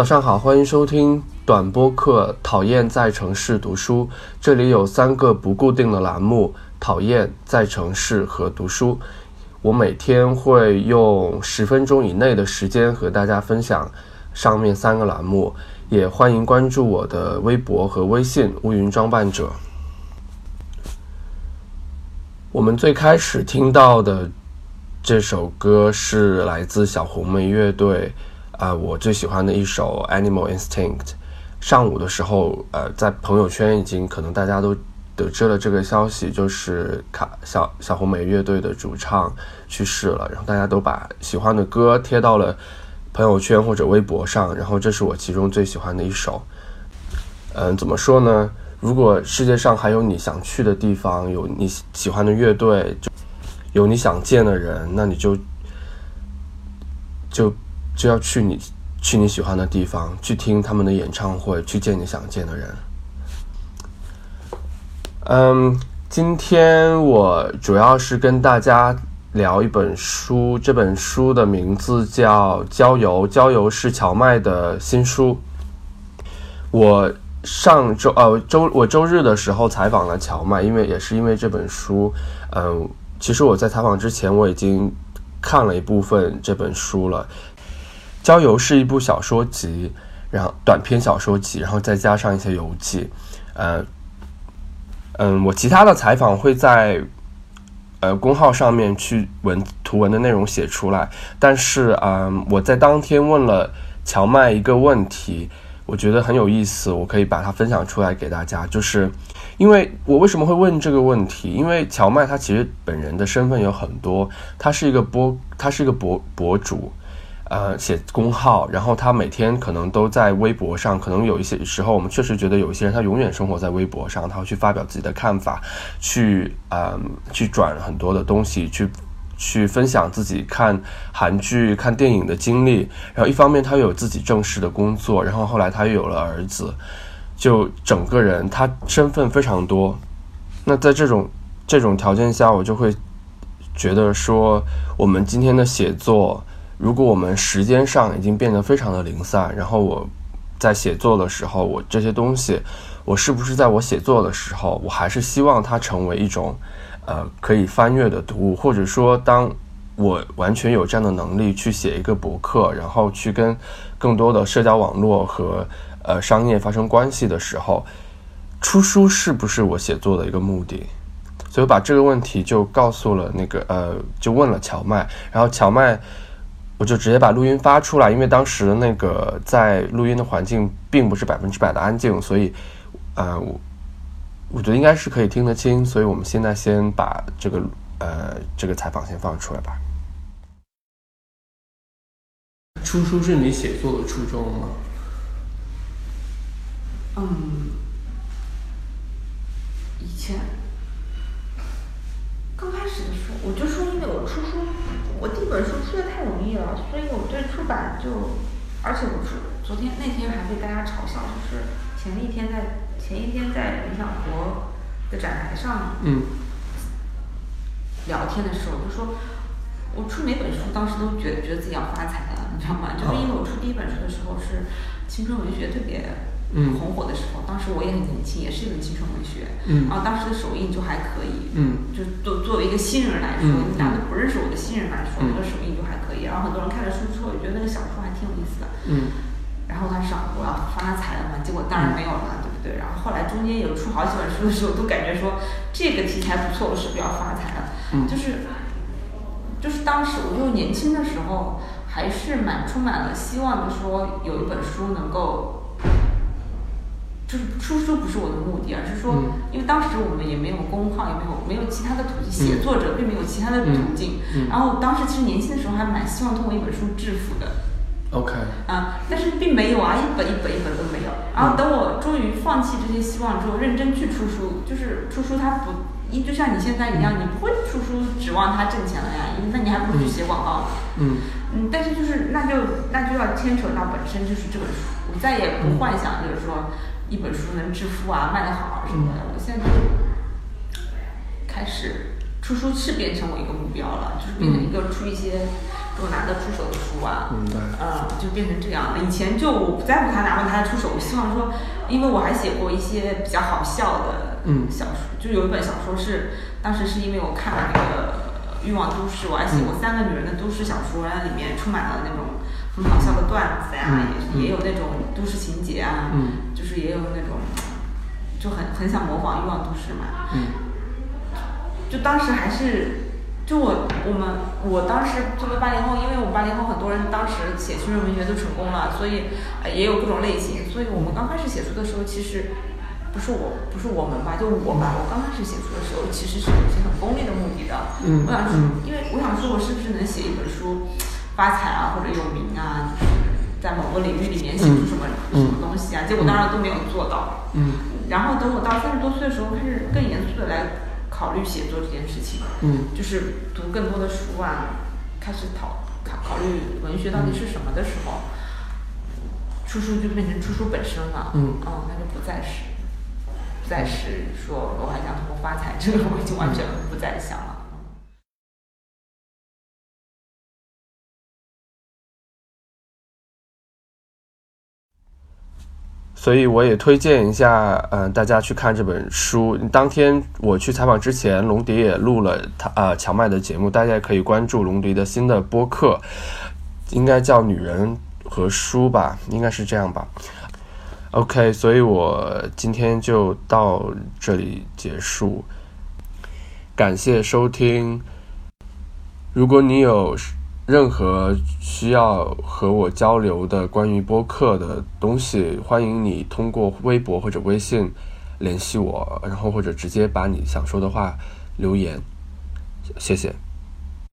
早上好，欢迎收听短播客。讨厌在城市读书，这里有三个不固定的栏目：讨厌在城市和读书。我每天会用十分钟以内的时间和大家分享上面三个栏目，也欢迎关注我的微博和微信“乌云装扮者”。我们最开始听到的这首歌是来自小红莓乐队。啊，我最喜欢的一首《Animal Instinct》。上午的时候，呃，在朋友圈已经可能大家都得知了这个消息，就是卡小小红莓乐队的主唱去世了。然后大家都把喜欢的歌贴到了朋友圈或者微博上。然后这是我其中最喜欢的一首。嗯，怎么说呢？如果世界上还有你想去的地方，有你喜欢的乐队，就有你想见的人，那你就就。就要去你去你喜欢的地方，去听他们的演唱会，去见你想见的人。嗯，今天我主要是跟大家聊一本书，这本书的名字叫《郊游》，《郊游》是荞麦的新书。我上周呃周我周日的时候采访了荞麦，因为也是因为这本书，嗯，其实我在采访之前我已经看了一部分这本书了。郊游是一部小说集，然后短篇小说集，然后再加上一些游记，呃，嗯，我其他的采访会在呃公号上面去文图文的内容写出来，但是啊，我在当天问了荞麦一个问题，我觉得很有意思，我可以把它分享出来给大家，就是因为我为什么会问这个问题？因为荞麦他其实本人的身份有很多，他是一个博，他是一个博博主。呃，写公号，然后他每天可能都在微博上，可能有一些时候，我们确实觉得有一些人他永远生活在微博上，他会去发表自己的看法，去嗯去转很多的东西，去去分享自己看韩剧、看电影的经历。然后一方面他有自己正式的工作，然后后来他又有了儿子，就整个人他身份非常多。那在这种这种条件下，我就会觉得说，我们今天的写作。如果我们时间上已经变得非常的零散，然后我在写作的时候，我这些东西，我是不是在我写作的时候，我还是希望它成为一种，呃，可以翻阅的读物，或者说，当我完全有这样的能力去写一个博客，然后去跟更多的社交网络和呃商业发生关系的时候，出书是不是我写作的一个目的？所以把这个问题就告诉了那个呃，就问了荞麦，然后荞麦。我就直接把录音发出来，因为当时那个在录音的环境并不是百分之百的安静，所以，呃，我我觉得应该是可以听得清，所以我们现在先把这个呃这个采访先放出来吧。出书是你写作的初衷吗？嗯，以前刚开始的时候，我就说因为我出书。我第一本书出的太容易了，所以我对出版就，而且我是昨天那天还被大家嘲笑，就是前一天在前一天在理想国的展台上，嗯，聊天的时候就说，我出每本书当时都觉得觉得自己要发财了，你知道吗？就是因为我出第一本书的时候是青春文学特别。红火的时候，当时我也很年轻，也是一本青春文学。嗯。然后当时的首印就还可以。嗯。就作作为一个新人来说，你哪都不认识我的新人来说，那个手艺就还可以。然后很多人看了书之后，也觉得那个小说还挺有意思的。嗯。然后他想我要发财了嘛，结果当然没有了，对不对？然后后来中间有出好几本书的时候，都感觉说这个题材不错，我是不是要发财了？嗯。就是，就是当时我就年轻的时候，还是蛮充满了希望的，说有一本书能够。就是出书不是我的目的，而是说，因为当时我们也没有工号，也没有没有其他的途径，写作者并没有其他的途径。然后当时其实年轻的时候还蛮希望通过一本书致富的。OK。啊，但是并没有啊，一本一本一本都没有。然后等我终于放弃这些希望之后，认真去出书，就是出书它不一就像你现在一样，你不会出书指望它挣钱了呀，那你还不如去写广告呢。嗯。嗯，但是就是那就那就要牵扯到本身就是这本书，我再也不幻想就是说。一本书能致富啊，卖得好啊什么的，我现在就开始出书是变成我一个目标了，就是变成一个出一些给我拿得出手的书啊。嗯，就变成这样了。以前就我不在乎他拿不拿得出手，我希望说，因为我还写过一些比较好笑的嗯小说，就有一本小说是当时是因为我看了那个《欲望都市》，我还写过三个女人的都市小说，然后里面充满了那种很好笑的段子呀，嗯也也有那种都市情节啊，嗯就是也有那种就很很想模仿《欲望都市》嘛。嗯就当时还是，就我我们我当时作为八零后，因为我们八零后很多人当时写学术文学都成功了，所以呃也有各种类型。所以我们刚开始写书的时候，其实不是我不是我们吧，就我吧。我刚开始写书的时候，其实是有一些很功利的目的的。嗯我想说嗯，因为我想说，我是不是能写一本书发财啊，或者有名啊，就是在某个领域里面写出什么、嗯什么东西啊？结果当然都没有做到。嗯然后等我到三十多岁的时候，开始更严肃的来考虑写作这件事情，嗯就是读更多的书啊，开始讨考考虑文学到底是什么的时候，出书就变成出书本身了，嗯嗯，那就不再是，不再是说我还想通过发财，这个我已经完全不再想了。所以我也推荐一下，呃，大家去看这本书。当天我去采访之前，龙迪也录了他呃荞麦的节目，大家也可以关注龙迪的新的播客，应该叫《女人和书》吧，应该是这样吧。OK，所以我今天就到这里结束，感谢收听。如果你有任何需要和我交流的关于播客的东西，欢迎你通过微博或者微信联系我，然后或者直接把你想说的话留言，谢谢。